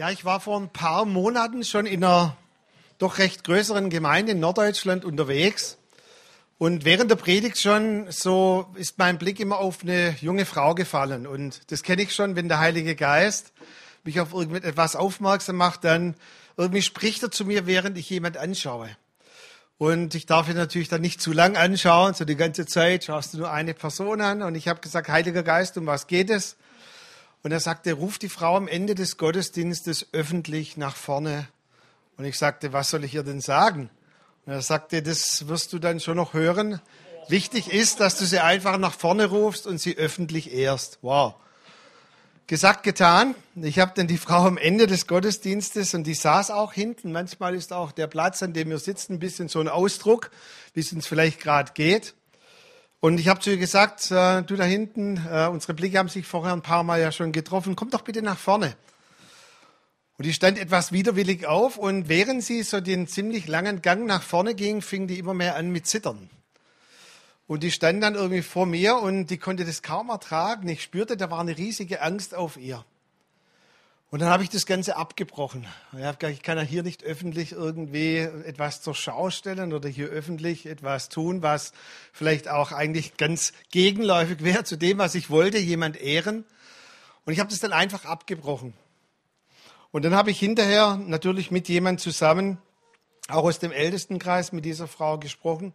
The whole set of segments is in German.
Ja, ich war vor ein paar Monaten schon in einer doch recht größeren Gemeinde in Norddeutschland unterwegs. Und während der Predigt schon so ist mein Blick immer auf eine junge Frau gefallen. Und das kenne ich schon, wenn der Heilige Geist mich auf irgendetwas aufmerksam macht, dann irgendwie spricht er zu mir, während ich jemand anschaue. Und ich darf ihn natürlich dann nicht zu lang anschauen, so die ganze Zeit schaust du nur eine Person an. Und ich habe gesagt, Heiliger Geist, um was geht es? Und er sagte, ruf die Frau am Ende des Gottesdienstes öffentlich nach vorne. Und ich sagte, was soll ich ihr denn sagen? Und er sagte, das wirst du dann schon noch hören. Wichtig ist, dass du sie einfach nach vorne rufst und sie öffentlich ehrst. Wow. Gesagt, getan. Ich habe dann die Frau am Ende des Gottesdienstes und die saß auch hinten. Manchmal ist auch der Platz, an dem wir sitzen, ein bisschen so ein Ausdruck, wie es uns vielleicht gerade geht. Und ich habe zu ihr gesagt, äh, du da hinten, äh, unsere Blicke haben sich vorher ein paar Mal ja schon getroffen, komm doch bitte nach vorne. Und die stand etwas widerwillig auf und während sie so den ziemlich langen Gang nach vorne ging, fing die immer mehr an mit Zittern. Und die stand dann irgendwie vor mir und die konnte das kaum ertragen. Ich spürte, da war eine riesige Angst auf ihr. Und dann habe ich das Ganze abgebrochen. Ich habe gesagt, ich kann ja hier nicht öffentlich irgendwie etwas zur Schau stellen oder hier öffentlich etwas tun, was vielleicht auch eigentlich ganz gegenläufig wäre zu dem, was ich wollte, jemand ehren. Und ich habe das dann einfach abgebrochen. Und dann habe ich hinterher natürlich mit jemand zusammen, auch aus dem Ältestenkreis, mit dieser Frau gesprochen.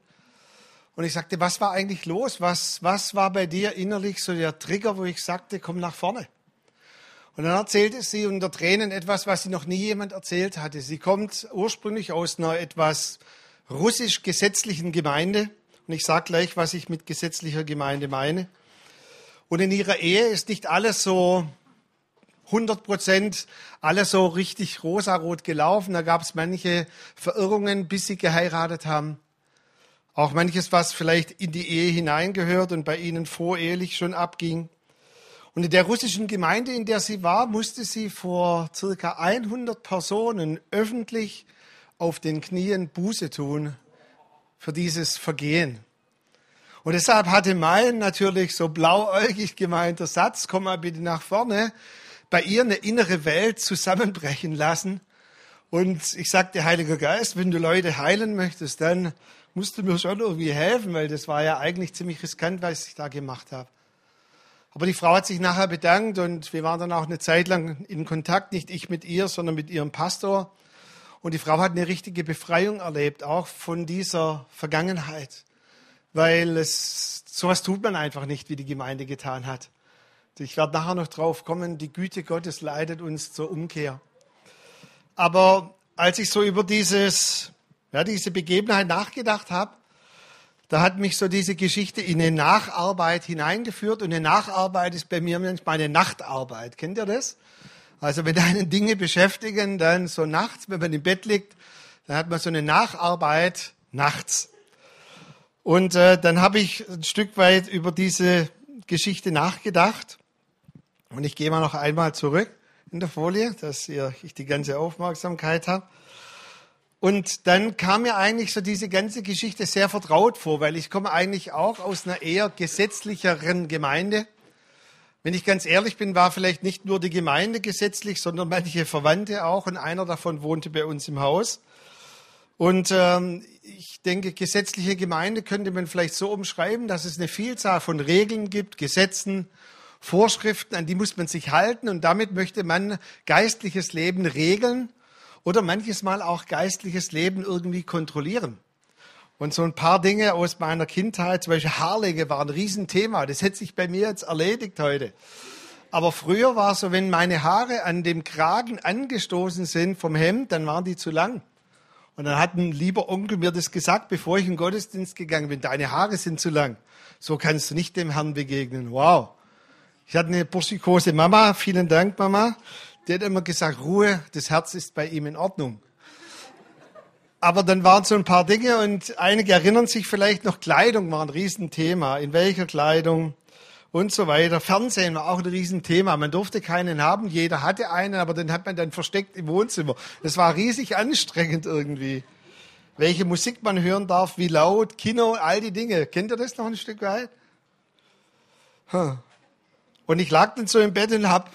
Und ich sagte, was war eigentlich los? Was, was war bei dir innerlich so der Trigger, wo ich sagte, komm nach vorne? Und dann erzählte sie unter Tränen etwas, was sie noch nie jemand erzählt hatte. Sie kommt ursprünglich aus einer etwas russisch-gesetzlichen Gemeinde. Und ich sage gleich, was ich mit gesetzlicher Gemeinde meine. Und in ihrer Ehe ist nicht alles so 100 Prozent alles so richtig rosarot gelaufen. Da gab es manche Verirrungen, bis sie geheiratet haben. Auch manches, was vielleicht in die Ehe hineingehört und bei ihnen vorehelich schon abging. Und in der russischen Gemeinde, in der sie war, musste sie vor circa 100 Personen öffentlich auf den Knien Buße tun für dieses Vergehen. Und deshalb hatte mein natürlich so blauäugig gemeinter Satz, komm mal bitte nach vorne, bei ihr eine innere Welt zusammenbrechen lassen. Und ich sagte, Heiliger Geist, wenn du Leute heilen möchtest, dann musst du mir schon irgendwie helfen, weil das war ja eigentlich ziemlich riskant, was ich da gemacht habe. Aber die Frau hat sich nachher bedankt und wir waren dann auch eine Zeit lang in Kontakt, nicht ich mit ihr, sondern mit ihrem Pastor. Und die Frau hat eine richtige Befreiung erlebt, auch von dieser Vergangenheit. Weil es, sowas tut man einfach nicht, wie die Gemeinde getan hat. Ich werde nachher noch drauf kommen, die Güte Gottes leitet uns zur Umkehr. Aber als ich so über dieses, ja, diese Begebenheit nachgedacht habe, da hat mich so diese Geschichte in eine Nacharbeit hineingeführt. Und eine Nacharbeit ist bei mir manchmal eine Nachtarbeit. Kennt ihr das? Also wenn einen Dinge beschäftigen, dann so nachts, wenn man im Bett liegt, dann hat man so eine Nacharbeit nachts. Und äh, dann habe ich ein Stück weit über diese Geschichte nachgedacht. Und ich gehe mal noch einmal zurück in der Folie, dass ihr, ich die ganze Aufmerksamkeit habe. Und dann kam mir eigentlich so diese ganze Geschichte sehr vertraut vor, weil ich komme eigentlich auch aus einer eher gesetzlicheren Gemeinde. Wenn ich ganz ehrlich bin, war vielleicht nicht nur die Gemeinde gesetzlich, sondern manche Verwandte auch. Und einer davon wohnte bei uns im Haus. Und ähm, ich denke, gesetzliche Gemeinde könnte man vielleicht so umschreiben, dass es eine Vielzahl von Regeln gibt, Gesetzen, Vorschriften, an die muss man sich halten. Und damit möchte man geistliches Leben regeln oder manches Mal auch geistliches Leben irgendwie kontrollieren. Und so ein paar Dinge aus meiner Kindheit, zum Beispiel Haarlege war ein Riesenthema. Das hätte sich bei mir jetzt erledigt heute. Aber früher war es so, wenn meine Haare an dem Kragen angestoßen sind vom Hemd, dann waren die zu lang. Und dann hat ein lieber Onkel mir das gesagt, bevor ich in den Gottesdienst gegangen bin. Deine Haare sind zu lang. So kannst du nicht dem Herrn begegnen. Wow. Ich hatte eine burschikose Mama. Vielen Dank, Mama. Der hat immer gesagt, Ruhe, das Herz ist bei ihm in Ordnung. Aber dann waren so ein paar Dinge und einige erinnern sich vielleicht noch, Kleidung war ein Riesenthema. In welcher Kleidung und so weiter. Fernsehen war auch ein Riesenthema. Man durfte keinen haben, jeder hatte einen, aber den hat man dann versteckt im Wohnzimmer. Das war riesig anstrengend irgendwie. Welche Musik man hören darf, wie laut, Kino, all die Dinge. Kennt ihr das noch ein Stück weit? Und ich lag dann so im Bett und hab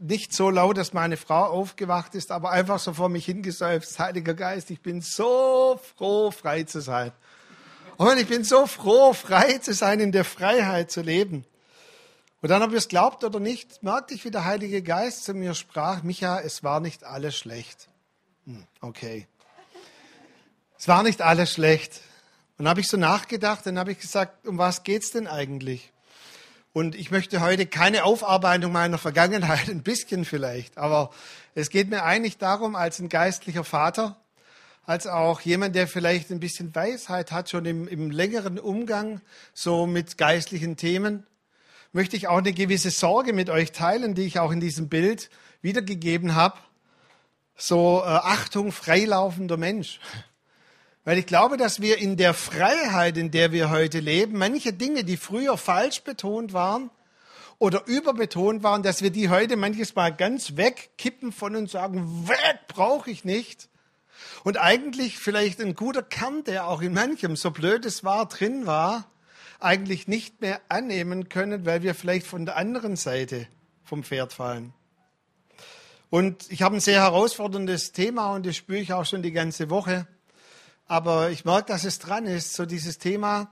nicht so laut, dass meine Frau aufgewacht ist, aber einfach so vor mich hingesäuft. Heiliger Geist, ich bin so froh, frei zu sein. Und ich bin so froh, frei zu sein, in der Freiheit zu leben. Und dann, ob ihr es glaubt oder nicht, merkte ich, wie der Heilige Geist zu mir sprach, Micha, es war nicht alles schlecht. Hm, okay. Es war nicht alles schlecht. Und dann habe ich so nachgedacht, dann habe ich gesagt, um was geht's denn eigentlich? Und ich möchte heute keine Aufarbeitung meiner Vergangenheit, ein bisschen vielleicht, aber es geht mir eigentlich darum, als ein geistlicher Vater, als auch jemand, der vielleicht ein bisschen Weisheit hat, schon im, im längeren Umgang so mit geistlichen Themen, möchte ich auch eine gewisse Sorge mit euch teilen, die ich auch in diesem Bild wiedergegeben habe. So äh, Achtung, freilaufender Mensch. Weil ich glaube, dass wir in der Freiheit, in der wir heute leben, manche Dinge, die früher falsch betont waren oder überbetont waren, dass wir die heute manches Mal ganz wegkippen von uns sagen, weg brauche ich nicht. Und eigentlich vielleicht ein guter Kern, der auch in manchem, so blöd es war, drin war, eigentlich nicht mehr annehmen können, weil wir vielleicht von der anderen Seite vom Pferd fallen. Und ich habe ein sehr herausforderndes Thema und das spüre ich auch schon die ganze Woche. Aber ich merke, dass es dran ist, so dieses Thema,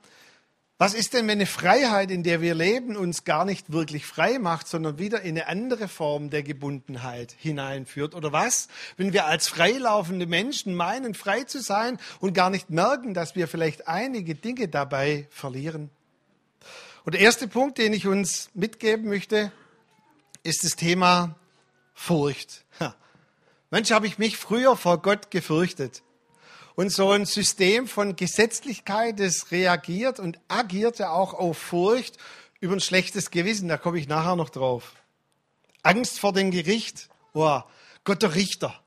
was ist denn, wenn eine Freiheit, in der wir leben, uns gar nicht wirklich frei macht, sondern wieder in eine andere Form der Gebundenheit hineinführt? Oder was, wenn wir als freilaufende Menschen meinen, frei zu sein und gar nicht merken, dass wir vielleicht einige Dinge dabei verlieren? Und der erste Punkt, den ich uns mitgeben möchte, ist das Thema Furcht. Mensch, habe ich mich früher vor Gott gefürchtet. Und so ein System von Gesetzlichkeit, das reagiert und agiert ja auch auf Furcht über ein schlechtes Gewissen. Da komme ich nachher noch drauf. Angst vor dem Gericht. Oh, Gott der Richter.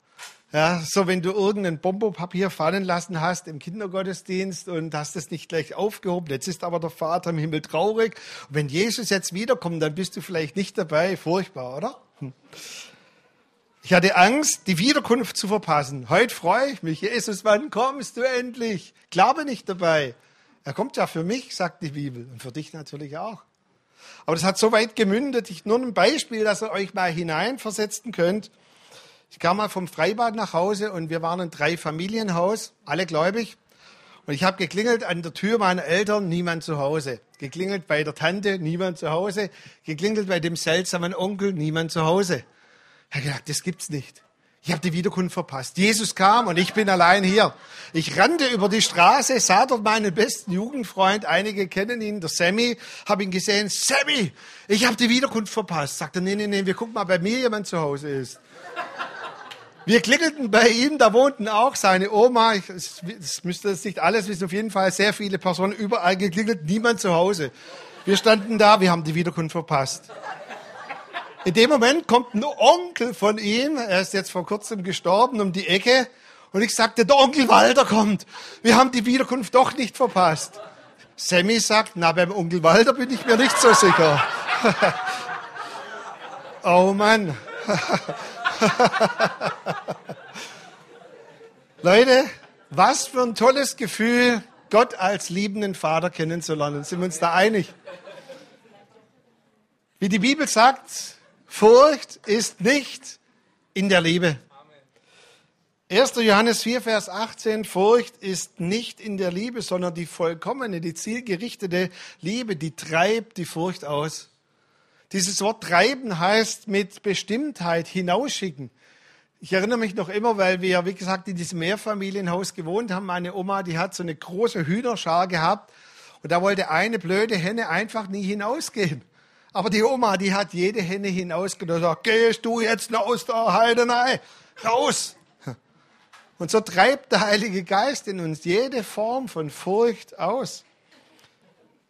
Ja, so wenn du irgendein Bombopapier fallen lassen hast im Kindergottesdienst und hast es nicht gleich aufgehoben, jetzt ist aber der Vater im Himmel traurig. Und wenn Jesus jetzt wiederkommt, dann bist du vielleicht nicht dabei. Furchtbar, oder? Hm. Ich hatte Angst, die Wiederkunft zu verpassen. Heute freue ich mich. Jesus, wann kommst du endlich? Glaube nicht dabei. Er kommt ja für mich, sagt die Bibel, und für dich natürlich auch. Aber das hat so weit gemündet. Ich nur ein Beispiel, dass ihr euch mal hineinversetzen könnt. Ich kam mal vom Freibad nach Hause und wir waren ein Drei-Familienhaus, alle gläubig. Und ich habe geklingelt an der Tür meiner Eltern, niemand zu Hause. Geklingelt bei der Tante, niemand zu Hause. Geklingelt bei dem seltsamen Onkel, niemand zu Hause. Er hat gesagt, das gibt's nicht. Ich habe die Wiederkunft verpasst. Jesus kam und ich bin allein hier. Ich rannte über die Straße, sah dort meinen besten Jugendfreund, einige kennen ihn, der Sammy, habe ihn gesehen. Sammy, ich habe die Wiederkunft verpasst. Sagte, nee, nee, nee, wir gucken mal, bei mir jemand zu Hause ist. Wir klingelten bei ihm, da wohnten auch seine Oma, ich, das müsste es nicht alles wissen, auf jeden Fall sehr viele Personen überall geklingelt, niemand zu Hause. Wir standen da, wir haben die Wiederkunft verpasst. In dem Moment kommt ein Onkel von ihm, er ist jetzt vor kurzem gestorben, um die Ecke. Und ich sagte, der Onkel Walter kommt. Wir haben die Wiederkunft doch nicht verpasst. Sammy sagt, na, beim Onkel Walter bin ich mir nicht so sicher. oh Mann. Leute, was für ein tolles Gefühl, Gott als liebenden Vater kennenzulernen. Sind wir uns da einig? Wie die Bibel sagt, Furcht ist nicht in der Liebe. 1. Johannes 4, Vers 18, Furcht ist nicht in der Liebe, sondern die vollkommene, die zielgerichtete Liebe, die treibt die Furcht aus. Dieses Wort treiben heißt mit Bestimmtheit hinausschicken. Ich erinnere mich noch immer, weil wir, wie gesagt, in diesem Mehrfamilienhaus gewohnt haben. Meine Oma, die hat so eine große Hühnerschar gehabt und da wollte eine blöde Henne einfach nie hinausgehen. Aber die Oma, die hat jede Henne hinausgenommen und sagt, gehst du jetzt aus der Heidenei raus. Und so treibt der Heilige Geist in uns jede Form von Furcht aus.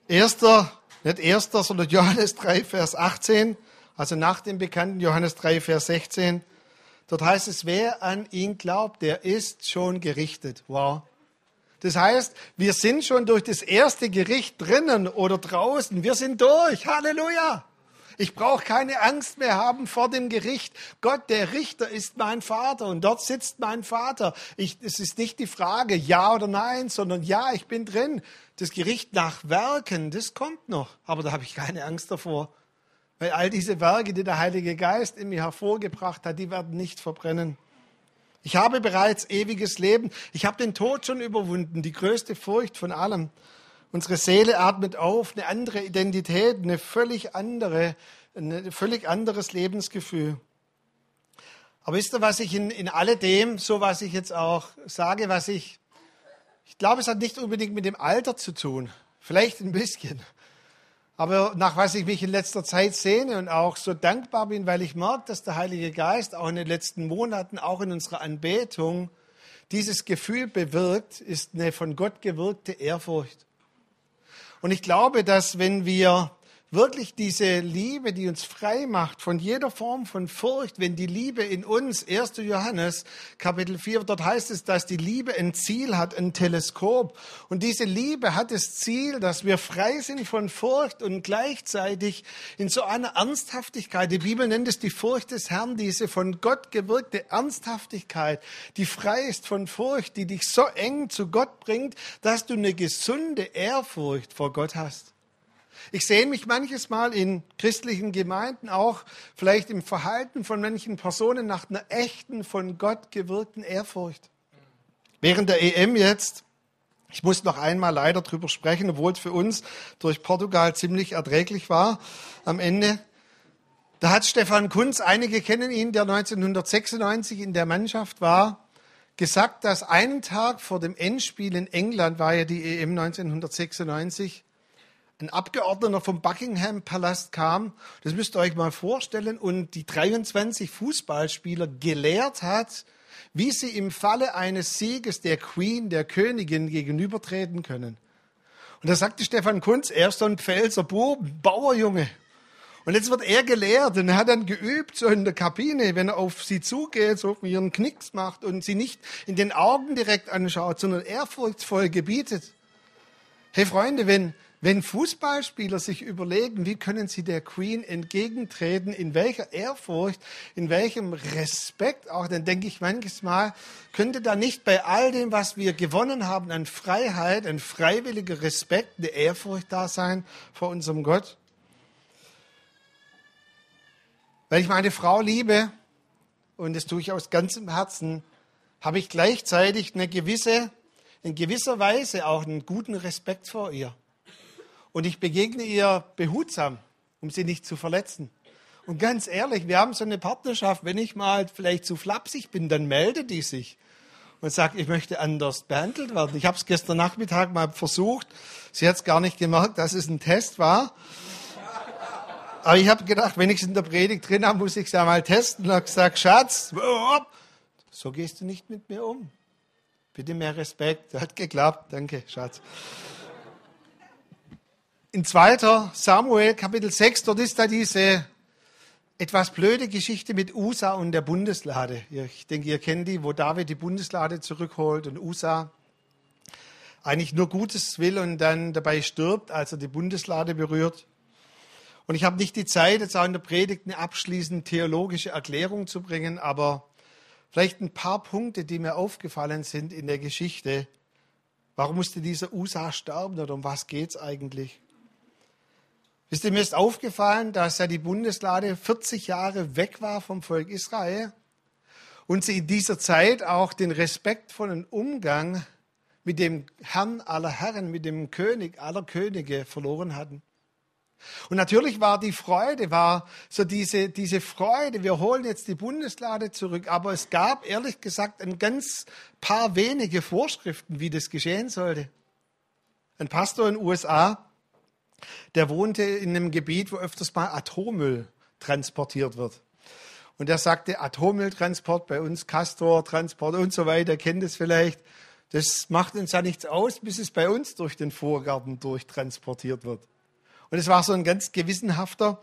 Erster, nicht erster, sondern Johannes 3, Vers 18, also nach dem bekannten Johannes 3, Vers 16. Dort heißt es, wer an ihn glaubt, der ist schon gerichtet. Wow. Das heißt, wir sind schon durch das erste Gericht drinnen oder draußen. Wir sind durch. Halleluja. Ich brauche keine Angst mehr haben vor dem Gericht. Gott, der Richter, ist mein Vater und dort sitzt mein Vater. Ich, es ist nicht die Frage ja oder nein, sondern ja, ich bin drin. Das Gericht nach Werken, das kommt noch, aber da habe ich keine Angst davor. Weil all diese Werke, die der Heilige Geist in mir hervorgebracht hat, die werden nicht verbrennen. Ich habe bereits ewiges Leben. Ich habe den Tod schon überwunden, die größte Furcht von allem. Unsere Seele atmet auf, eine andere Identität, eine völlig andere, ein völlig anderes Lebensgefühl. Aber wisst ihr, was ich in, in alledem, so was ich jetzt auch sage, was ich, ich glaube, es hat nicht unbedingt mit dem Alter zu tun. Vielleicht ein bisschen. Aber nach was ich mich in letzter Zeit sehne und auch so dankbar bin, weil ich merke, dass der Heilige Geist auch in den letzten Monaten, auch in unserer Anbetung, dieses Gefühl bewirkt, ist eine von Gott gewirkte Ehrfurcht. Und ich glaube, dass wenn wir wirklich diese Liebe, die uns frei macht von jeder Form von Furcht, wenn die Liebe in uns, 1. Johannes Kapitel 4, dort heißt es, dass die Liebe ein Ziel hat, ein Teleskop. Und diese Liebe hat das Ziel, dass wir frei sind von Furcht und gleichzeitig in so einer Ernsthaftigkeit, die Bibel nennt es die Furcht des Herrn, diese von Gott gewirkte Ernsthaftigkeit, die frei ist von Furcht, die dich so eng zu Gott bringt, dass du eine gesunde Ehrfurcht vor Gott hast. Ich sehe mich manches Mal in christlichen Gemeinden auch vielleicht im Verhalten von manchen Personen nach einer echten, von Gott gewirkten Ehrfurcht. Während der EM jetzt, ich muss noch einmal leider drüber sprechen, obwohl es für uns durch Portugal ziemlich erträglich war am Ende. Da hat Stefan Kunz, einige kennen ihn, der 1996 in der Mannschaft war, gesagt, dass einen Tag vor dem Endspiel in England war ja die EM 1996, ein Abgeordneter vom Buckingham Palast kam, das müsst ihr euch mal vorstellen, und die 23 Fußballspieler gelehrt hat, wie sie im Falle eines Sieges der Queen, der Königin, gegenübertreten können. Und da sagte Stefan Kunz, er ist so ein Pfälzer Buben, Bauerjunge. Und jetzt wird er gelehrt und er hat dann geübt, so in der Kabine, wenn er auf sie zugeht, so wie einen Knicks macht und sie nicht in den Augen direkt anschaut, sondern ehrfurchtsvoll gebietet. Hey Freunde, wenn, wenn Fußballspieler sich überlegen, wie können sie der Queen entgegentreten, in welcher Ehrfurcht, in welchem Respekt auch, dann denke ich manches Mal, könnte da nicht bei all dem, was wir gewonnen haben an Freiheit, ein freiwilliger Respekt, eine Ehrfurcht da sein vor unserem Gott? Weil ich meine Frau liebe, und das tue ich aus ganzem Herzen, habe ich gleichzeitig eine gewisse, in gewisser Weise auch einen guten Respekt vor ihr. Und ich begegne ihr behutsam, um sie nicht zu verletzen. Und ganz ehrlich, wir haben so eine Partnerschaft, wenn ich mal vielleicht zu flapsig bin, dann meldet die sich und sagt, ich möchte anders behandelt werden. Ich habe es gestern Nachmittag mal versucht. Sie hat es gar nicht gemerkt, dass es ein Test war. Aber ich habe gedacht, wenn ich es in der Predigt drin habe, muss ich es ja mal testen. Und habe gesagt, Schatz, so gehst du nicht mit mir um. Bitte mehr Respekt. Hat geklappt. Danke, Schatz in 2. Samuel Kapitel 6, dort ist da diese etwas blöde Geschichte mit Usa und der Bundeslade. Ich denke, ihr kennt die, wo David die Bundeslade zurückholt und Usa eigentlich nur Gutes will und dann dabei stirbt, als er die Bundeslade berührt. Und ich habe nicht die Zeit, jetzt auch in der Predigt eine abschließende theologische Erklärung zu bringen, aber vielleicht ein paar Punkte, die mir aufgefallen sind in der Geschichte. Warum musste dieser Usa sterben oder um was geht es eigentlich? Wisst ihr, mir ist aufgefallen, dass ja die Bundeslade 40 Jahre weg war vom Volk Israel und sie in dieser Zeit auch den respektvollen Umgang mit dem Herrn aller Herren, mit dem König aller Könige verloren hatten. Und natürlich war die Freude, war so diese, diese Freude, wir holen jetzt die Bundeslade zurück, aber es gab ehrlich gesagt ein ganz paar wenige Vorschriften, wie das geschehen sollte. Ein Pastor in den USA der wohnte in einem Gebiet, wo öfters mal Atommüll transportiert wird. Und er sagte, Atommülltransport bei uns, Castortransport und so weiter, kennt es vielleicht. Das macht uns ja nichts aus, bis es bei uns durch den Vorgarten durchtransportiert wird. Und es war so ein ganz gewissenhafter.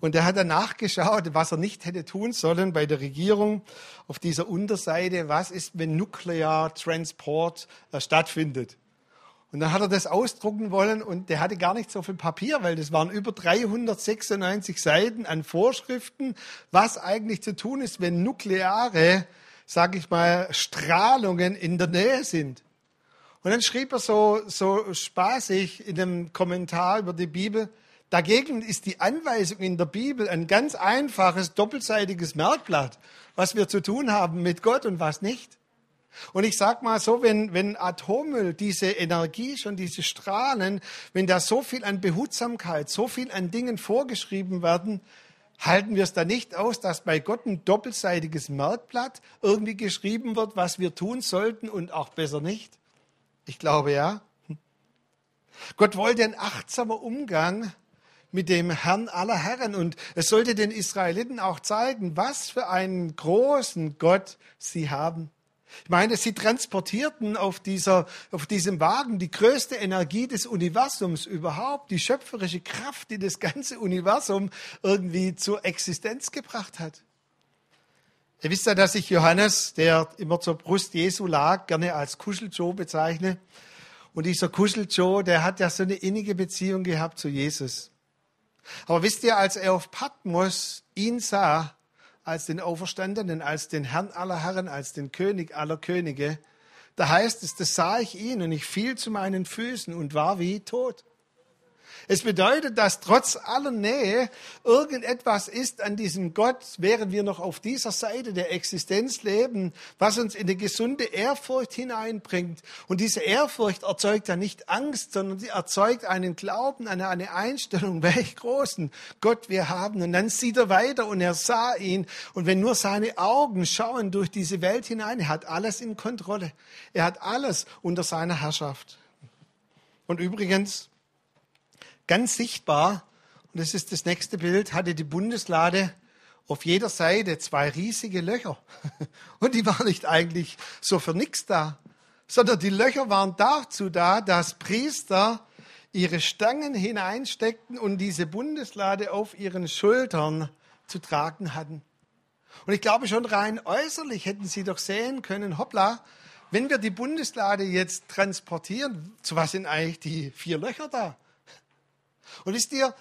Und er hat dann nachgeschaut, was er nicht hätte tun sollen bei der Regierung auf dieser Unterseite. Was ist, wenn Nukleartransport äh, stattfindet? Und dann hat er das ausdrucken wollen und der hatte gar nicht so viel Papier, weil das waren über 396 Seiten an Vorschriften, was eigentlich zu tun ist, wenn nukleare, sag ich mal, Strahlungen in der Nähe sind. Und dann schrieb er so, so spaßig in einem Kommentar über die Bibel, Dagegen ist die Anweisung in der Bibel ein ganz einfaches, doppelseitiges Merkblatt, was wir zu tun haben mit Gott und was nicht. Und ich sag mal so, wenn, wenn Atommüll, diese Energie schon, diese Strahlen, wenn da so viel an Behutsamkeit, so viel an Dingen vorgeschrieben werden, halten wir es da nicht aus, dass bei Gott ein doppelseitiges Merkblatt irgendwie geschrieben wird, was wir tun sollten und auch besser nicht? Ich glaube ja. Gott wollte einen achtsamen Umgang mit dem Herrn aller Herren. Und es sollte den Israeliten auch zeigen, was für einen großen Gott sie haben. Ich meine, sie transportierten auf, dieser, auf diesem Wagen die größte Energie des Universums überhaupt, die schöpferische Kraft, die das ganze Universum irgendwie zur Existenz gebracht hat. Ihr wisst ja, dass ich Johannes, der immer zur Brust Jesu lag, gerne als Kuscheljoe bezeichne. Und dieser Kuscheljoe, der hat ja so eine innige Beziehung gehabt zu Jesus. Aber wisst ihr, als er auf Patmos ihn sah, als den Auferstandenen, als den Herrn aller Herren, als den König aller Könige, da heißt es, das sah ich ihn und ich fiel zu meinen Füßen und war wie tot. Es bedeutet, dass trotz aller Nähe irgendetwas ist an diesem Gott, während wir noch auf dieser Seite der Existenz leben, was uns in eine gesunde Ehrfurcht hineinbringt. Und diese Ehrfurcht erzeugt ja nicht Angst, sondern sie erzeugt einen Glauben, eine, eine Einstellung, welch großen Gott wir haben. Und dann sieht er weiter und er sah ihn. Und wenn nur seine Augen schauen durch diese Welt hinein, er hat alles in Kontrolle. Er hat alles unter seiner Herrschaft. Und übrigens, Ganz sichtbar, und das ist das nächste Bild, hatte die Bundeslade auf jeder Seite zwei riesige Löcher. Und die waren nicht eigentlich so für nichts da, sondern die Löcher waren dazu da, dass Priester ihre Stangen hineinsteckten und diese Bundeslade auf ihren Schultern zu tragen hatten. Und ich glaube schon rein äußerlich hätten sie doch sehen können, hoppla, wenn wir die Bundeslade jetzt transportieren, zu was sind eigentlich die vier Löcher da? Und wisst ihr,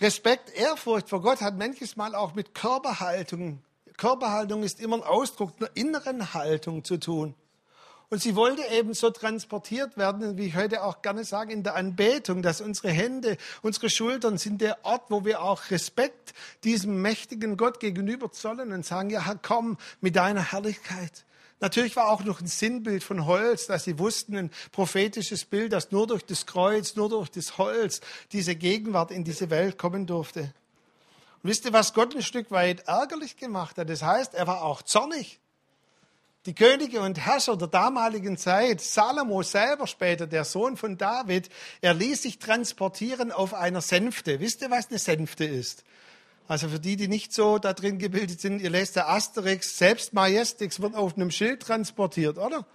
Respekt, Ehrfurcht vor Gott hat manches Mal auch mit Körperhaltung. Körperhaltung ist immer ein Ausdruck einer inneren Haltung zu tun. Und sie wollte eben so transportiert werden, wie ich heute auch gerne sage, in der Anbetung, dass unsere Hände, unsere Schultern sind der Ort, wo wir auch Respekt diesem mächtigen Gott gegenüber zollen und sagen, ja, komm mit deiner Herrlichkeit. Natürlich war auch noch ein Sinnbild von Holz, dass sie wussten, ein prophetisches Bild, dass nur durch das Kreuz, nur durch das Holz diese Gegenwart in diese Welt kommen durfte. Und wisst ihr, was Gott ein Stück weit ärgerlich gemacht hat? Das heißt, er war auch zornig. Die Könige und Herrscher der damaligen Zeit, Salomo selber später, der Sohn von David, er ließ sich transportieren auf einer Sänfte. Wisst ihr, was eine Sänfte ist? Also für die, die nicht so da drin gebildet sind, ihr lest der Asterix, selbst Majestix wird auf einem Schild transportiert, oder?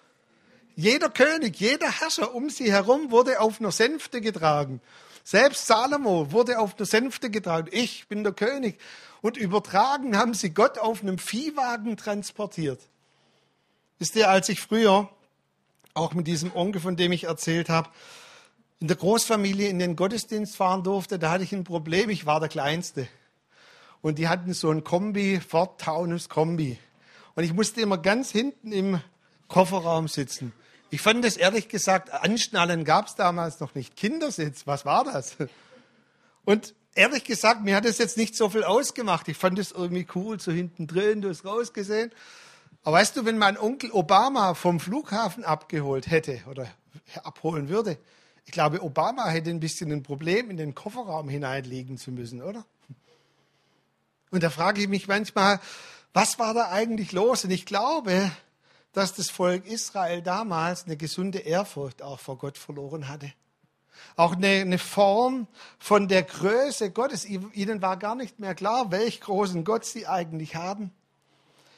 Jeder König, jeder Herrscher um sie herum wurde auf einer Sänfte getragen. Selbst Salomo wurde auf einer Sänfte getragen. Ich bin der König. Und übertragen haben sie Gott auf einem Viehwagen transportiert. Wisst ihr, als ich früher, auch mit diesem Onkel, von dem ich erzählt habe, in der Großfamilie in den Gottesdienst fahren durfte, da hatte ich ein Problem. Ich war der Kleinste und die hatten so ein Kombi, Ford Taunus Kombi. Und ich musste immer ganz hinten im Kofferraum sitzen. Ich fand das ehrlich gesagt, Anschnallen gab es damals noch nicht. Kindersitz, was war das? Und ehrlich gesagt, mir hat es jetzt nicht so viel ausgemacht. Ich fand es irgendwie cool, so hinten drin, du hast rausgesehen. Aber weißt du, wenn mein Onkel Obama vom Flughafen abgeholt hätte oder abholen würde, ich glaube, Obama hätte ein bisschen ein Problem, in den Kofferraum hineinlegen zu müssen, oder? Und da frage ich mich manchmal, was war da eigentlich los? Und ich glaube, dass das Volk Israel damals eine gesunde Ehrfurcht auch vor Gott verloren hatte. Auch eine, eine Form von der Größe Gottes. Ihnen war gar nicht mehr klar, welch großen Gott sie eigentlich haben.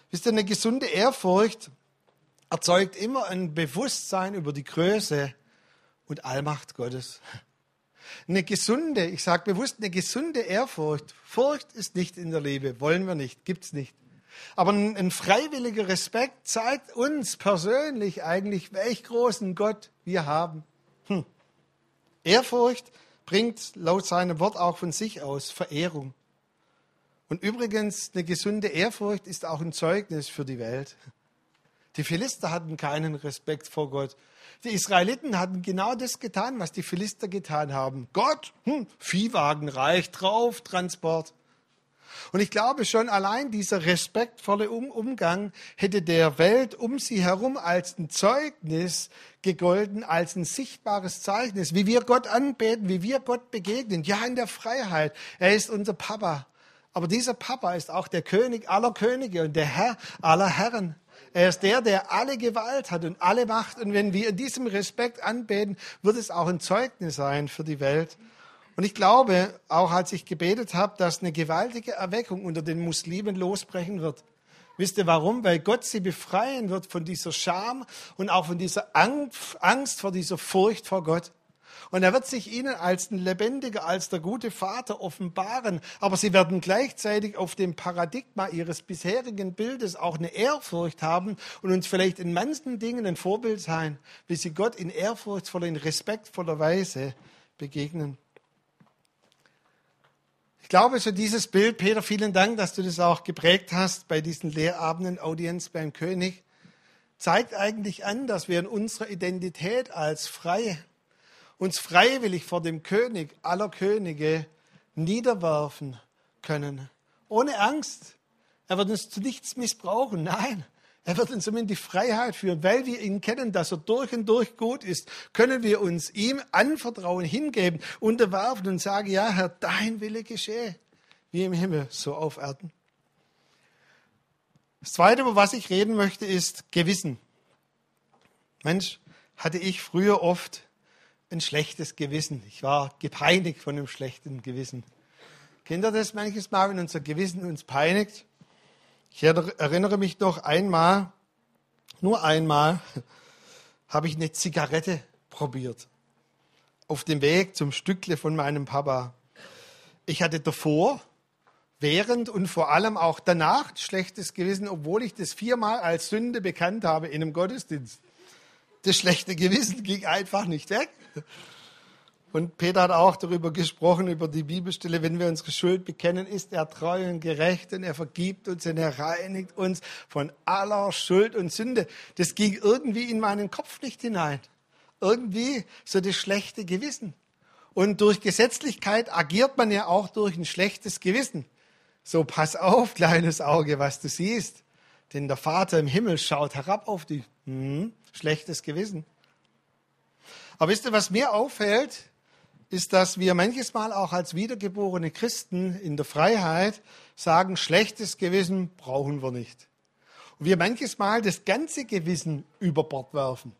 Wisst ihr, eine gesunde Ehrfurcht erzeugt immer ein Bewusstsein über die Größe und Allmacht Gottes. Eine gesunde, ich sage bewusst, eine gesunde Ehrfurcht. Furcht ist nicht in der Liebe, wollen wir nicht, gibt's nicht. Aber ein, ein freiwilliger Respekt zeigt uns persönlich eigentlich, welch großen Gott wir haben. Hm. Ehrfurcht bringt laut seinem Wort auch von sich aus Verehrung. Und übrigens, eine gesunde Ehrfurcht ist auch ein Zeugnis für die Welt. Die Philister hatten keinen Respekt vor Gott. Die Israeliten hatten genau das getan, was die Philister getan haben. Gott, hm, Viehwagen reicht drauf, Transport. Und ich glaube schon allein dieser respektvolle Umgang hätte der Welt um sie herum als ein Zeugnis gegolten, als ein sichtbares Zeugnis, wie wir Gott anbeten, wie wir Gott begegnen. Ja, in der Freiheit. Er ist unser Papa. Aber dieser Papa ist auch der König aller Könige und der Herr aller Herren. Er ist der, der alle Gewalt hat und alle Macht. Und wenn wir in diesem Respekt anbeten, wird es auch ein Zeugnis sein für die Welt. Und ich glaube, auch als ich gebetet habe, dass eine gewaltige Erweckung unter den Muslimen losbrechen wird. Wisst ihr warum? Weil Gott sie befreien wird von dieser Scham und auch von dieser Angst vor dieser Furcht vor Gott. Und er wird sich ihnen als ein lebendiger, als der gute Vater offenbaren. Aber sie werden gleichzeitig auf dem Paradigma ihres bisherigen Bildes auch eine Ehrfurcht haben und uns vielleicht in manchen Dingen ein Vorbild sein, wie sie Gott in ehrfurchtsvoller, in respektvoller Weise begegnen. Ich glaube, so dieses Bild, Peter, vielen Dank, dass du das auch geprägt hast bei diesen Lehrabenden, Audienz beim König, zeigt eigentlich an, dass wir in unserer Identität als Freie uns freiwillig vor dem König aller Könige niederwerfen können. Ohne Angst. Er wird uns zu nichts missbrauchen. Nein, er wird uns immer in die Freiheit führen. Weil wir ihn kennen, dass er durch und durch gut ist, können wir uns ihm anvertrauen, hingeben, unterwerfen und sagen, ja, Herr, dein Wille geschehe, wie im Himmel, so auf Erden. Das Zweite, über was ich reden möchte, ist Gewissen. Mensch, hatte ich früher oft ein schlechtes Gewissen. Ich war gepeinigt von einem schlechten Gewissen. Kennt ihr das manches Mal, wenn unser Gewissen uns peinigt? Ich erinnere mich noch einmal, nur einmal, habe ich eine Zigarette probiert. Auf dem Weg zum Stückle von meinem Papa. Ich hatte davor, während und vor allem auch danach schlechtes Gewissen, obwohl ich das viermal als Sünde bekannt habe in einem Gottesdienst. Das schlechte Gewissen ging einfach nicht weg. Und Peter hat auch darüber gesprochen, über die Bibelstelle, wenn wir unsere Schuld bekennen, ist er treu und gerecht und er vergibt uns und er reinigt uns von aller Schuld und Sünde. Das ging irgendwie in meinen Kopf nicht hinein. Irgendwie so das schlechte Gewissen. Und durch Gesetzlichkeit agiert man ja auch durch ein schlechtes Gewissen. So pass auf, kleines Auge, was du siehst. Denn der Vater im Himmel schaut herab auf dich. Hm, schlechtes Gewissen. Aber wisst ihr, was mir auffällt? ist, dass wir manches Mal auch als wiedergeborene Christen in der Freiheit sagen, schlechtes Gewissen brauchen wir nicht. Und wir manches Mal das ganze Gewissen über Bord werfen.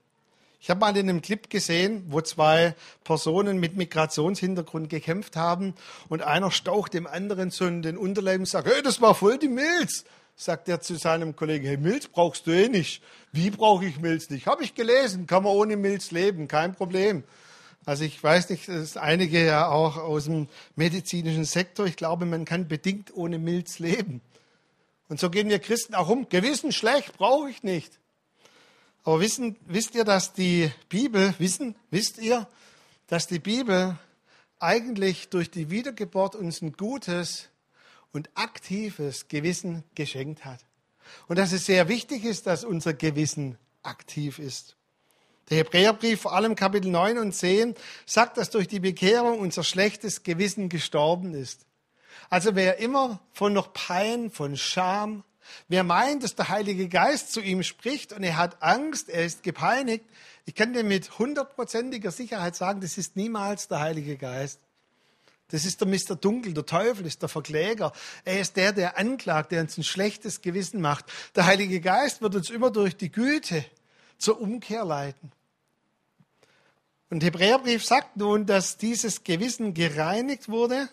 Ich habe mal in einem Clip gesehen, wo zwei Personen mit Migrationshintergrund gekämpft haben und einer staucht dem anderen so in den Unterleib und sagt, hey, das war voll die Milz. Sagt er zu seinem Kollegen, hey, Milz brauchst du eh nicht. Wie brauche ich Milz nicht? Habe ich gelesen, kann man ohne Milz leben, kein Problem. Also ich weiß nicht, das ist einige ja auch aus dem medizinischen Sektor. Ich glaube, man kann bedingt ohne Milz leben. Und so gehen wir Christen auch um. Gewissen schlecht brauche ich nicht. Aber wissen, wisst ihr, dass die Bibel, wissen, wisst ihr, dass die Bibel eigentlich durch die Wiedergeburt uns ein gutes und aktives Gewissen geschenkt hat. Und dass es sehr wichtig ist, dass unser Gewissen aktiv ist. Der Hebräerbrief, vor allem Kapitel 9 und 10, sagt, dass durch die Bekehrung unser schlechtes Gewissen gestorben ist. Also wer immer von noch Pein, von Scham, wer meint, dass der Heilige Geist zu ihm spricht und er hat Angst, er ist gepeinigt, ich kann dir mit hundertprozentiger Sicherheit sagen, das ist niemals der Heilige Geist. Das ist der Mr. Dunkel, der Teufel ist der Verkläger. Er ist der, der anklagt, der uns ein schlechtes Gewissen macht. Der Heilige Geist wird uns immer durch die Güte zur Umkehr leiten. Und Hebräerbrief sagt nun, dass dieses Gewissen gereinigt wurde,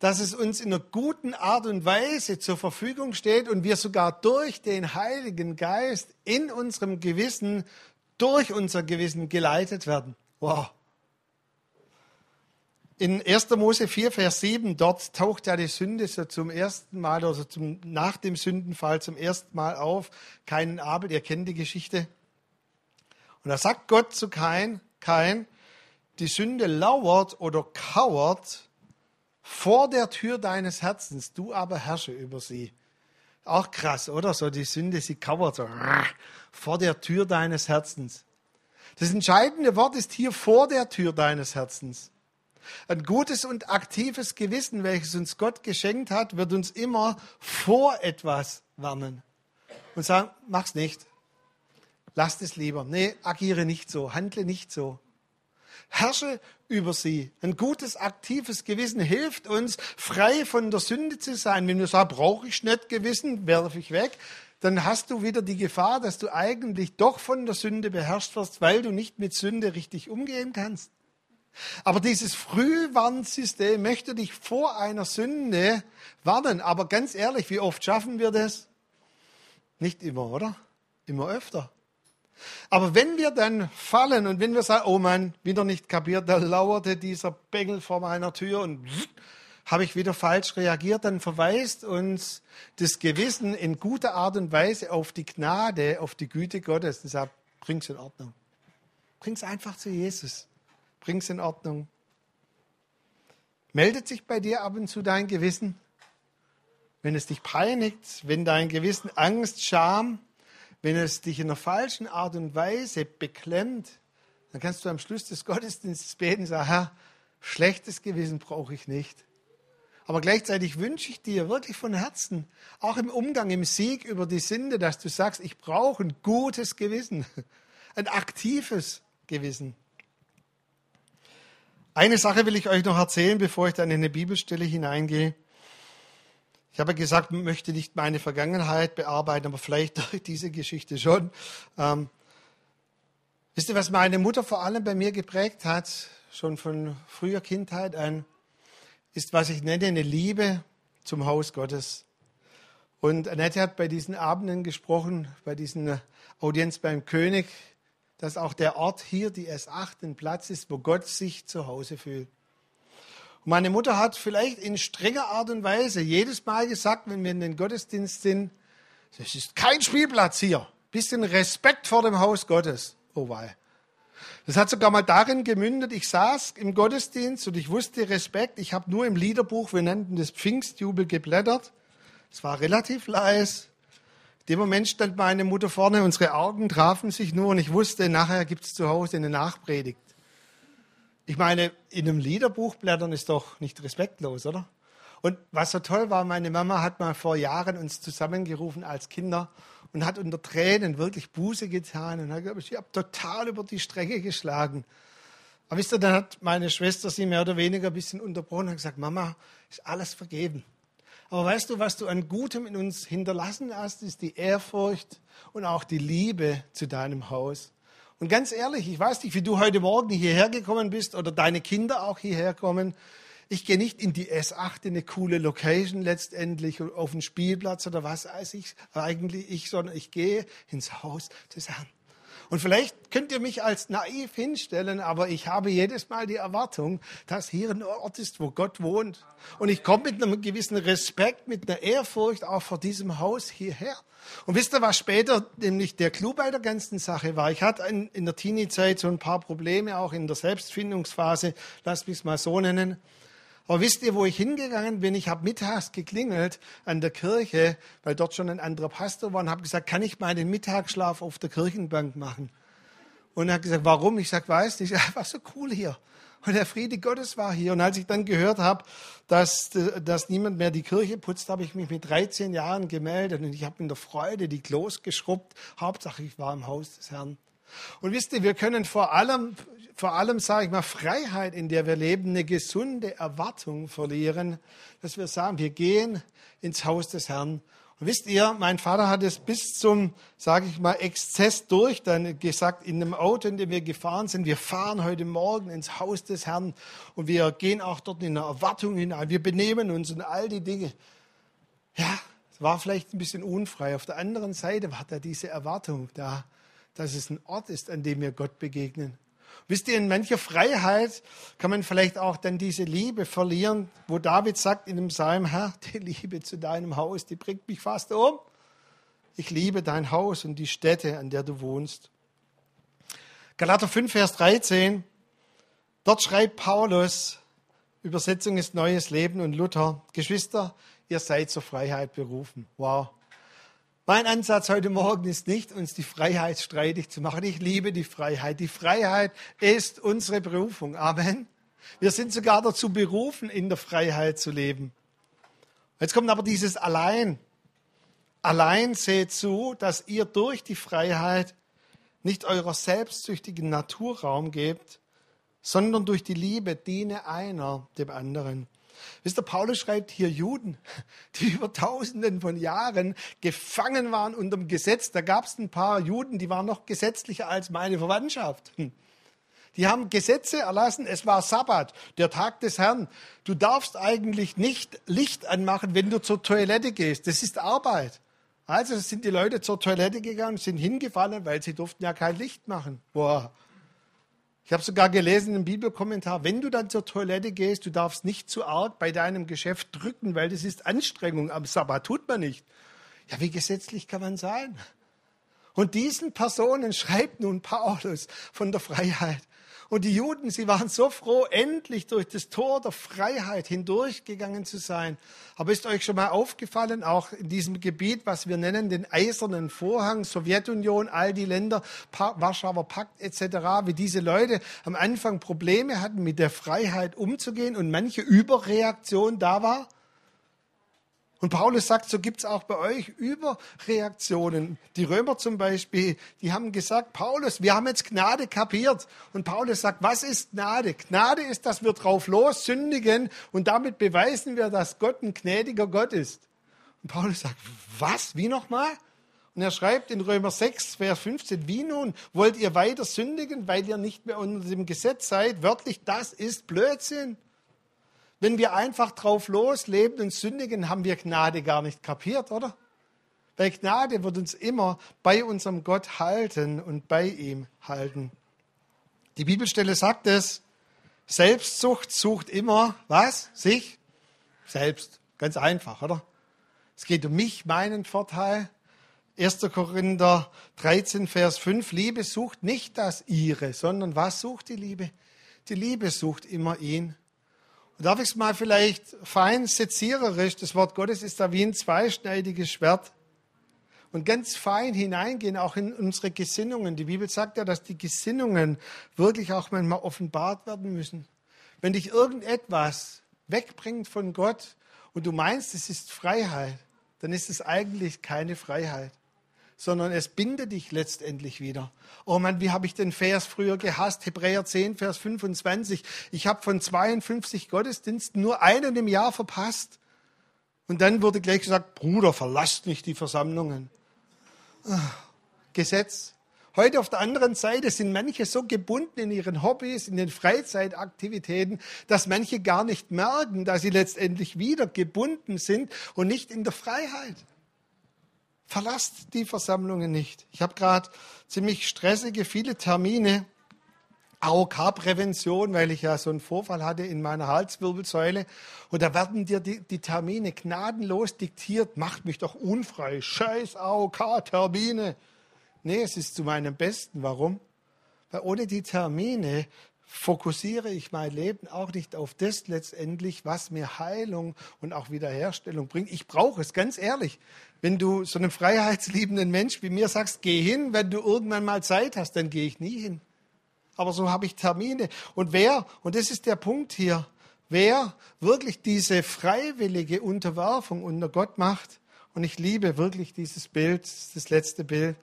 dass es uns in einer guten Art und Weise zur Verfügung steht und wir sogar durch den Heiligen Geist in unserem Gewissen, durch unser Gewissen geleitet werden. Wow. In 1. Mose 4, Vers 7, dort taucht ja die Sünde so zum ersten Mal zum, nach dem Sündenfall zum ersten Mal auf. Keinen Abel, ihr kennt die Geschichte. Und da sagt Gott zu Kain, kein, die Sünde lauert oder kauert vor der Tür deines Herzens, du aber herrsche über sie. Auch krass, oder? So die Sünde, sie kauert so vor der Tür deines Herzens. Das entscheidende Wort ist hier vor der Tür deines Herzens. Ein gutes und aktives Gewissen, welches uns Gott geschenkt hat, wird uns immer vor etwas warnen und sagen, mach's nicht. Lass es lieber. Nee, agiere nicht so, handle nicht so. Herrsche über sie. Ein gutes, aktives Gewissen hilft uns, frei von der Sünde zu sein. Wenn du sagst, brauche ich nicht Gewissen, werfe ich weg, dann hast du wieder die Gefahr, dass du eigentlich doch von der Sünde beherrscht wirst, weil du nicht mit Sünde richtig umgehen kannst. Aber dieses Frühwarnsystem möchte dich vor einer Sünde warnen. Aber ganz ehrlich, wie oft schaffen wir das? Nicht immer, oder? Immer öfter. Aber wenn wir dann fallen und wenn wir sagen, oh Mann, wieder nicht kapiert, da lauerte dieser Bengel vor meiner Tür und habe ich wieder falsch reagiert, dann verweist uns das Gewissen in guter Art und Weise auf die Gnade, auf die Güte Gottes sagt, bring's in Ordnung. Bring's einfach zu Jesus. Bring's in Ordnung. Meldet sich bei dir ab und zu dein Gewissen? Wenn es dich peinigt, wenn dein Gewissen Angst, Scham, wenn es dich in einer falschen Art und Weise beklemmt, dann kannst du am Schluss des Gottesdienstes beten und sagen, Herr, schlechtes Gewissen brauche ich nicht. Aber gleichzeitig wünsche ich dir wirklich von Herzen, auch im Umgang, im Sieg über die Sünde, dass du sagst, ich brauche ein gutes Gewissen, ein aktives Gewissen. Eine Sache will ich euch noch erzählen, bevor ich dann in eine Bibelstelle hineingehe. Ich habe gesagt, ich möchte nicht meine Vergangenheit bearbeiten, aber vielleicht durch diese Geschichte schon. Ähm, wisst ihr, was meine Mutter vor allem bei mir geprägt hat, schon von früher Kindheit an, ist, was ich nenne, eine Liebe zum Haus Gottes. Und Annette hat bei diesen Abenden gesprochen, bei diesen Audienz beim König, dass auch der Ort hier, die S8, ein Platz ist, wo Gott sich zu Hause fühlt. Und meine Mutter hat vielleicht in strenger Art und Weise jedes Mal gesagt, wenn wir in den Gottesdienst sind, es ist kein Spielplatz hier. Bisschen Respekt vor dem Haus Gottes. Oh wei. Das hat sogar mal darin gemündet, ich saß im Gottesdienst und ich wusste Respekt. Ich habe nur im Liederbuch, wir nannten das Pfingstjubel, geblättert. Es war relativ leise. In dem Moment stand meine Mutter vorne, unsere Augen trafen sich nur und ich wusste, nachher gibt es zu Hause eine Nachpredigt. Ich meine, in einem Liederbuch blättern ist doch nicht respektlos, oder? Und was so toll war, meine Mama hat mal vor Jahren uns zusammengerufen als Kinder und hat unter Tränen wirklich Buße getan und hat gesagt, ich habe total über die Stränge geschlagen. Aber wisst ihr, dann hat meine Schwester sie mehr oder weniger ein bisschen unterbrochen und gesagt, Mama, ist alles vergeben. Aber weißt du, was du an Gutem in uns hinterlassen hast, ist die Ehrfurcht und auch die Liebe zu deinem Haus. Und ganz ehrlich, ich weiß nicht, wie du heute Morgen hierher gekommen bist oder deine Kinder auch hierher kommen. Ich gehe nicht in die S8, in eine coole Location letztendlich, auf den Spielplatz oder was weiß ich eigentlich, ich, sondern ich gehe ins Haus des Herrn. Und vielleicht könnt ihr mich als naiv hinstellen, aber ich habe jedes Mal die Erwartung, dass hier ein Ort ist, wo Gott wohnt. Und ich komme mit einem gewissen Respekt, mit einer Ehrfurcht auch vor diesem Haus hierher. Und wisst ihr, was später nämlich der Clou bei der ganzen Sache war? Ich hatte in der Teenie-Zeit so ein paar Probleme, auch in der Selbstfindungsphase, lass mich es mal so nennen. Aber wisst ihr, wo ich hingegangen bin? Ich habe mittags geklingelt an der Kirche, weil dort schon ein anderer Pastor war und habe gesagt, kann ich meinen Mittagsschlaf auf der Kirchenbank machen? Und er hat gesagt, warum? Ich sage, weißt du, war so cool hier. Und der Friede Gottes war hier. Und als ich dann gehört habe, dass, dass niemand mehr die Kirche putzt, habe ich mich mit 13 Jahren gemeldet und ich habe in der Freude die Klos geschrubbt. Hauptsache, ich war im Haus des Herrn. Und wisst ihr, wir können vor allem, vor allem, sage ich mal, Freiheit, in der wir leben, eine gesunde Erwartung verlieren, dass wir sagen, wir gehen ins Haus des Herrn und wisst ihr, mein Vater hat es bis zum, sage ich mal, Exzess durch dann gesagt, in dem Auto, in dem wir gefahren sind, wir fahren heute Morgen ins Haus des Herrn und wir gehen auch dort in eine Erwartung hinein, wir benehmen uns und all die Dinge. Ja, es war vielleicht ein bisschen unfrei. Auf der anderen Seite war da diese Erwartung da, dass es ein Ort ist, an dem wir Gott begegnen. Wisst ihr, in mancher Freiheit kann man vielleicht auch dann diese Liebe verlieren, wo David sagt in dem Psalm, Herr, die Liebe zu deinem Haus, die bringt mich fast um. Ich liebe dein Haus und die Stätte, an der du wohnst. Galater 5, Vers 13, dort schreibt Paulus, Übersetzung ist Neues Leben und Luther, Geschwister, ihr seid zur Freiheit berufen. Wow. Mein Ansatz heute Morgen ist nicht, uns die Freiheit streitig zu machen. Ich liebe die Freiheit. Die Freiheit ist unsere Berufung. Amen. Wir sind sogar dazu berufen, in der Freiheit zu leben. Jetzt kommt aber dieses Allein. Allein seht zu, dass ihr durch die Freiheit nicht eurer selbstsüchtigen Natur Raum gebt, sondern durch die Liebe diene einer dem anderen. Wisst ihr, Paulus schreibt hier Juden, die über Tausenden von Jahren gefangen waren unter dem Gesetz. Da gab es ein paar Juden, die waren noch gesetzlicher als meine Verwandtschaft. Hm. Die haben Gesetze erlassen. Es war Sabbat, der Tag des Herrn. Du darfst eigentlich nicht Licht anmachen, wenn du zur Toilette gehst. Das ist Arbeit. Also sind die Leute zur Toilette gegangen, sind hingefallen, weil sie durften ja kein Licht machen. Boah, ich habe sogar gelesen im Bibelkommentar, wenn du dann zur Toilette gehst, du darfst nicht zu arg bei deinem Geschäft drücken, weil das ist Anstrengung am Sabbat, tut man nicht. Ja, wie gesetzlich kann man sein? Und diesen Personen schreibt nun Paulus von der Freiheit. Und die Juden, sie waren so froh, endlich durch das Tor der Freiheit hindurchgegangen zu sein. Aber ist euch schon mal aufgefallen, auch in diesem Gebiet, was wir nennen, den eisernen Vorhang, Sowjetunion, all die Länder, Warschauer Pakt etc., wie diese Leute am Anfang Probleme hatten, mit der Freiheit umzugehen und manche Überreaktion da war? Und Paulus sagt, so gibt es auch bei euch Überreaktionen. Die Römer zum Beispiel, die haben gesagt, Paulus, wir haben jetzt Gnade kapiert. Und Paulus sagt, was ist Gnade? Gnade ist, dass wir drauf los sündigen und damit beweisen wir, dass Gott ein gnädiger Gott ist. Und Paulus sagt, was? Wie nochmal? Und er schreibt in Römer 6, Vers 15, wie nun wollt ihr weiter sündigen, weil ihr nicht mehr unter dem Gesetz seid? Wörtlich, das ist Blödsinn. Wenn wir einfach drauf losleben und sündigen, haben wir Gnade gar nicht kapiert, oder? Weil Gnade wird uns immer bei unserem Gott halten und bei ihm halten. Die Bibelstelle sagt es, Selbstsucht sucht immer was? Sich selbst. Ganz einfach, oder? Es geht um mich, meinen Vorteil. 1. Korinther 13, Vers 5. Liebe sucht nicht das ihre, sondern was sucht die Liebe? Die Liebe sucht immer ihn Darf ich es mal vielleicht fein seziererisch, das Wort Gottes ist da wie ein zweischneidiges Schwert. Und ganz fein hineingehen, auch in unsere Gesinnungen. Die Bibel sagt ja, dass die Gesinnungen wirklich auch manchmal offenbart werden müssen. Wenn dich irgendetwas wegbringt von Gott und du meinst, es ist Freiheit, dann ist es eigentlich keine Freiheit sondern es bindet dich letztendlich wieder. Oh Mann, wie habe ich den Vers früher gehasst? Hebräer 10, Vers 25. Ich habe von 52 Gottesdiensten nur einen im Jahr verpasst. Und dann wurde gleich gesagt, Bruder, verlasst nicht die Versammlungen. Ah, Gesetz. Heute auf der anderen Seite sind manche so gebunden in ihren Hobbys, in den Freizeitaktivitäten, dass manche gar nicht merken, dass sie letztendlich wieder gebunden sind und nicht in der Freiheit. Verlasst die Versammlungen nicht. Ich habe gerade ziemlich stressige, viele Termine. AOK-Prävention, weil ich ja so einen Vorfall hatte in meiner Halswirbelsäule. Und da werden dir die, die Termine gnadenlos diktiert. Macht mich doch unfrei. Scheiß AOK-Termine. Nee, es ist zu meinem Besten. Warum? Weil ohne die Termine fokussiere ich mein Leben auch nicht auf das letztendlich, was mir Heilung und auch Wiederherstellung bringt. Ich brauche es, ganz ehrlich. Wenn du so einem freiheitsliebenden Mensch wie mir sagst, geh hin, wenn du irgendwann mal Zeit hast, dann gehe ich nie hin. Aber so habe ich Termine. Und wer, und das ist der Punkt hier, wer wirklich diese freiwillige Unterwerfung unter Gott macht, und ich liebe wirklich dieses Bild, das letzte Bild,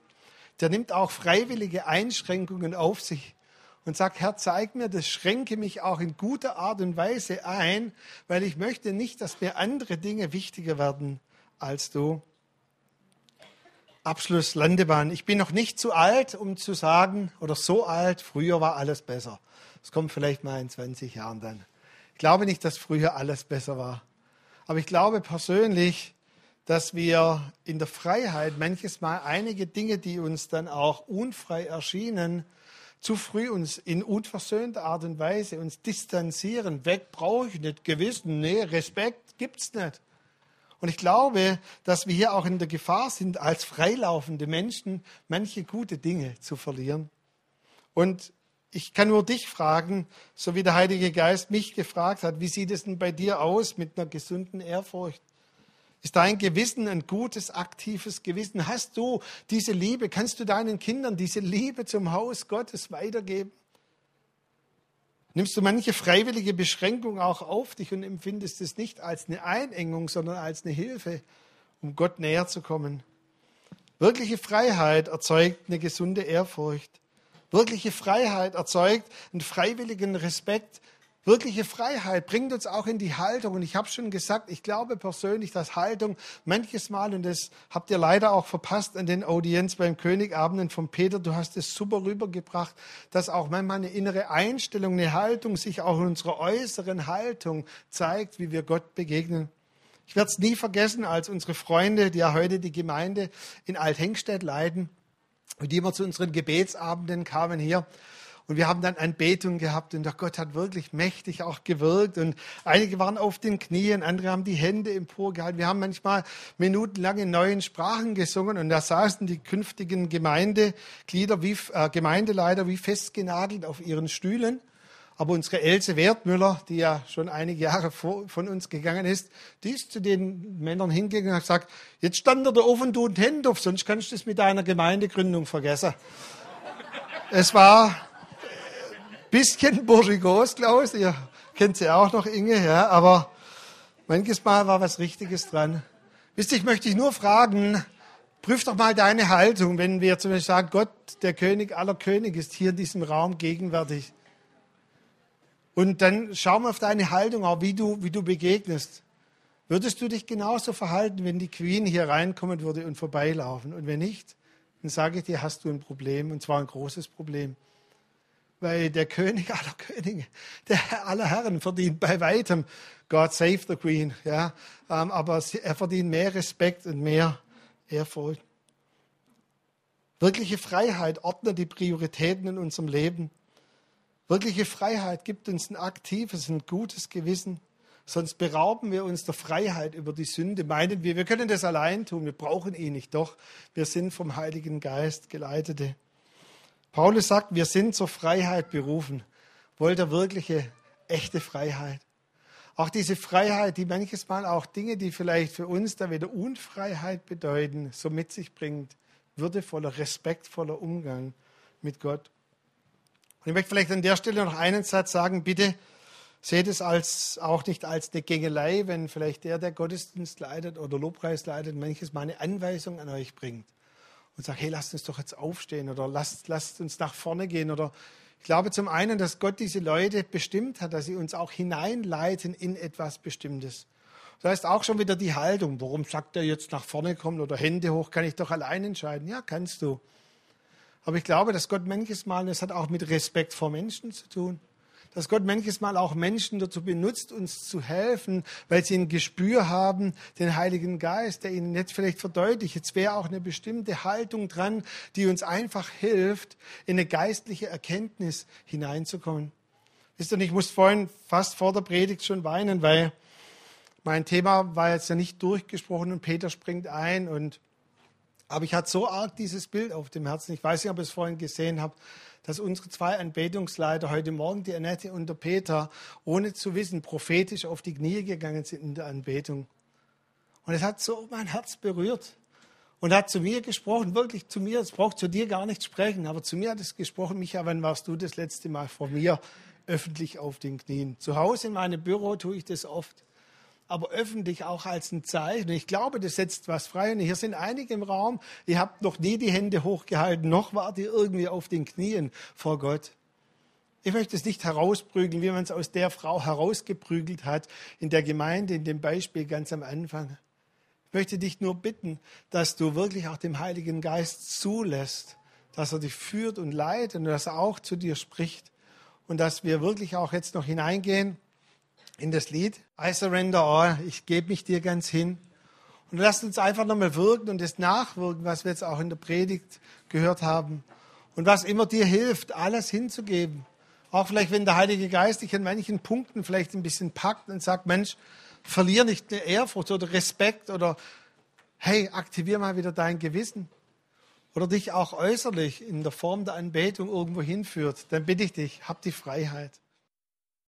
der nimmt auch freiwillige Einschränkungen auf sich und sagt, Herr, zeig mir das, schränke mich auch in guter Art und Weise ein, weil ich möchte nicht, dass mir andere Dinge wichtiger werden als du. Abschluss Landebahn. Ich bin noch nicht zu alt, um zu sagen, oder so alt, früher war alles besser. Das kommt vielleicht mal in 20 Jahren dann. Ich glaube nicht, dass früher alles besser war. Aber ich glaube persönlich, dass wir in der Freiheit manches Mal einige Dinge, die uns dann auch unfrei erschienen, zu früh uns in unversöhnter Art und Weise uns distanzieren. Weg brauche ich nicht, Gewissen, nee, Respekt gibt's nicht. Und ich glaube, dass wir hier auch in der Gefahr sind, als freilaufende Menschen manche gute Dinge zu verlieren. Und ich kann nur dich fragen, so wie der Heilige Geist mich gefragt hat, wie sieht es denn bei dir aus mit einer gesunden Ehrfurcht? Ist dein Gewissen ein gutes, aktives Gewissen? Hast du diese Liebe? Kannst du deinen Kindern diese Liebe zum Haus Gottes weitergeben? Nimmst du manche freiwillige Beschränkung auch auf dich und empfindest es nicht als eine Einengung, sondern als eine Hilfe, um Gott näher zu kommen? Wirkliche Freiheit erzeugt eine gesunde Ehrfurcht. Wirkliche Freiheit erzeugt einen freiwilligen Respekt Wirkliche Freiheit bringt uns auch in die Haltung. Und ich habe schon gesagt, ich glaube persönlich, dass Haltung manches Mal, und das habt ihr leider auch verpasst an den Audienz beim Königabenden von Peter, du hast es super rübergebracht, dass auch manchmal eine innere Einstellung, eine Haltung sich auch in unserer äußeren Haltung zeigt, wie wir Gott begegnen. Ich werde es nie vergessen, als unsere Freunde, die ja heute die Gemeinde in Althengstedt leiten, die immer zu unseren Gebetsabenden kamen hier, und wir haben dann Anbetung gehabt und der Gott hat wirklich mächtig auch gewirkt. Und einige waren auf den Knien, andere haben die Hände emporgehalten. Wir haben manchmal minutenlang in neuen Sprachen gesungen und da saßen die künftigen Gemeindeglieder, wie, äh, Gemeindeleiter wie festgenagelt auf ihren Stühlen. Aber unsere Else Wertmüller, die ja schon einige Jahre vor, von uns gegangen ist, die ist zu den Männern hingegangen und hat gesagt, jetzt stand da offen, du und Hände auf, sonst kannst du es mit deiner Gemeindegründung vergessen. Es war bisschen burschikos, Klaus. Ihr kennt sie auch noch, Inge, ja. Aber manches Mal war was Richtiges dran. Wisst ihr, ich möchte dich nur fragen, prüf doch mal deine Haltung, wenn wir zum Beispiel sagen, Gott, der König aller Könige, ist hier in diesem Raum gegenwärtig. Und dann schau mal auf deine Haltung, auch wie du, wie du begegnest. Würdest du dich genauso verhalten, wenn die Queen hier reinkommen würde und vorbeilaufen? Und wenn nicht, dann sage ich dir, hast du ein Problem, und zwar ein großes Problem weil der König aller Könige, der Herr aller Herren verdient bei weitem, God save the Queen, ja, ähm, aber er verdient mehr Respekt und mehr Ehrfurcht. Wirkliche Freiheit ordnet die Prioritäten in unserem Leben. Wirkliche Freiheit gibt uns ein aktives, ein gutes Gewissen. Sonst berauben wir uns der Freiheit über die Sünde. Meinen wir, wir können das allein tun, wir brauchen ihn nicht. Doch, wir sind vom Heiligen Geist geleitete. Paulus sagt, wir sind zur Freiheit berufen. Wollt ihr wirkliche, echte Freiheit? Auch diese Freiheit, die manches Mal auch Dinge, die vielleicht für uns da wieder Unfreiheit bedeuten, so mit sich bringt. Würdevoller, respektvoller Umgang mit Gott. Und ich möchte vielleicht an der Stelle noch einen Satz sagen, bitte seht es als, auch nicht als eine Gängelei, wenn vielleicht der, der Gottesdienst leitet oder Lobpreis leitet, manches Mal eine Anweisung an euch bringt und sage, hey, lasst uns doch jetzt aufstehen oder lasst, lasst uns nach vorne gehen. Oder ich glaube zum einen, dass Gott diese Leute bestimmt hat, dass sie uns auch hineinleiten in etwas Bestimmtes. Das heißt auch schon wieder die Haltung. Warum sagt er jetzt nach vorne kommen oder Hände hoch? Kann ich doch allein entscheiden? Ja, kannst du. Aber ich glaube, dass Gott manches Mal, das hat auch mit Respekt vor Menschen zu tun dass Gott manches Mal auch Menschen dazu benutzt, uns zu helfen, weil sie ein Gespür haben, den Heiligen Geist, der ihnen jetzt vielleicht verdeutlicht. Jetzt wäre auch eine bestimmte Haltung dran, die uns einfach hilft, in eine geistliche Erkenntnis hineinzukommen. Wisst ihr, ich muss vorhin fast vor der Predigt schon weinen, weil mein Thema war jetzt ja nicht durchgesprochen und Peter springt ein und aber ich hatte so arg dieses Bild auf dem Herzen. Ich weiß nicht, ob ihr es vorhin gesehen habt dass unsere zwei Anbetungsleiter heute Morgen, die Annette und der Peter, ohne zu wissen, prophetisch auf die Knie gegangen sind in der Anbetung. Und es hat so mein Herz berührt und hat zu mir gesprochen, wirklich zu mir. Es braucht zu dir gar nicht sprechen, aber zu mir hat es gesprochen. Micha, wann warst du das letzte Mal vor mir öffentlich auf den Knien? Zu Hause in meinem Büro tue ich das oft aber öffentlich auch als ein Zeichen. Ich glaube, das setzt was frei. Und hier sind einige im Raum, ihr habt noch nie die Hände hochgehalten, noch wart ihr irgendwie auf den Knien vor Gott. Ich möchte es nicht herausprügeln, wie man es aus der Frau herausgeprügelt hat in der Gemeinde, in dem Beispiel ganz am Anfang. Ich möchte dich nur bitten, dass du wirklich auch dem Heiligen Geist zulässt, dass er dich führt und leitet und dass er auch zu dir spricht und dass wir wirklich auch jetzt noch hineingehen in das Lied I surrender all, ich gebe mich dir ganz hin. Und lasst uns einfach nochmal wirken und das nachwirken, was wir jetzt auch in der Predigt gehört haben. Und was immer dir hilft, alles hinzugeben. Auch vielleicht, wenn der Heilige Geist dich an manchen Punkten vielleicht ein bisschen packt und sagt, Mensch, verlier nicht eine Ehrfurcht oder Respekt oder hey, aktivier mal wieder dein Gewissen. Oder dich auch äußerlich in der Form der Anbetung irgendwo hinführt, dann bitte ich dich, hab die Freiheit.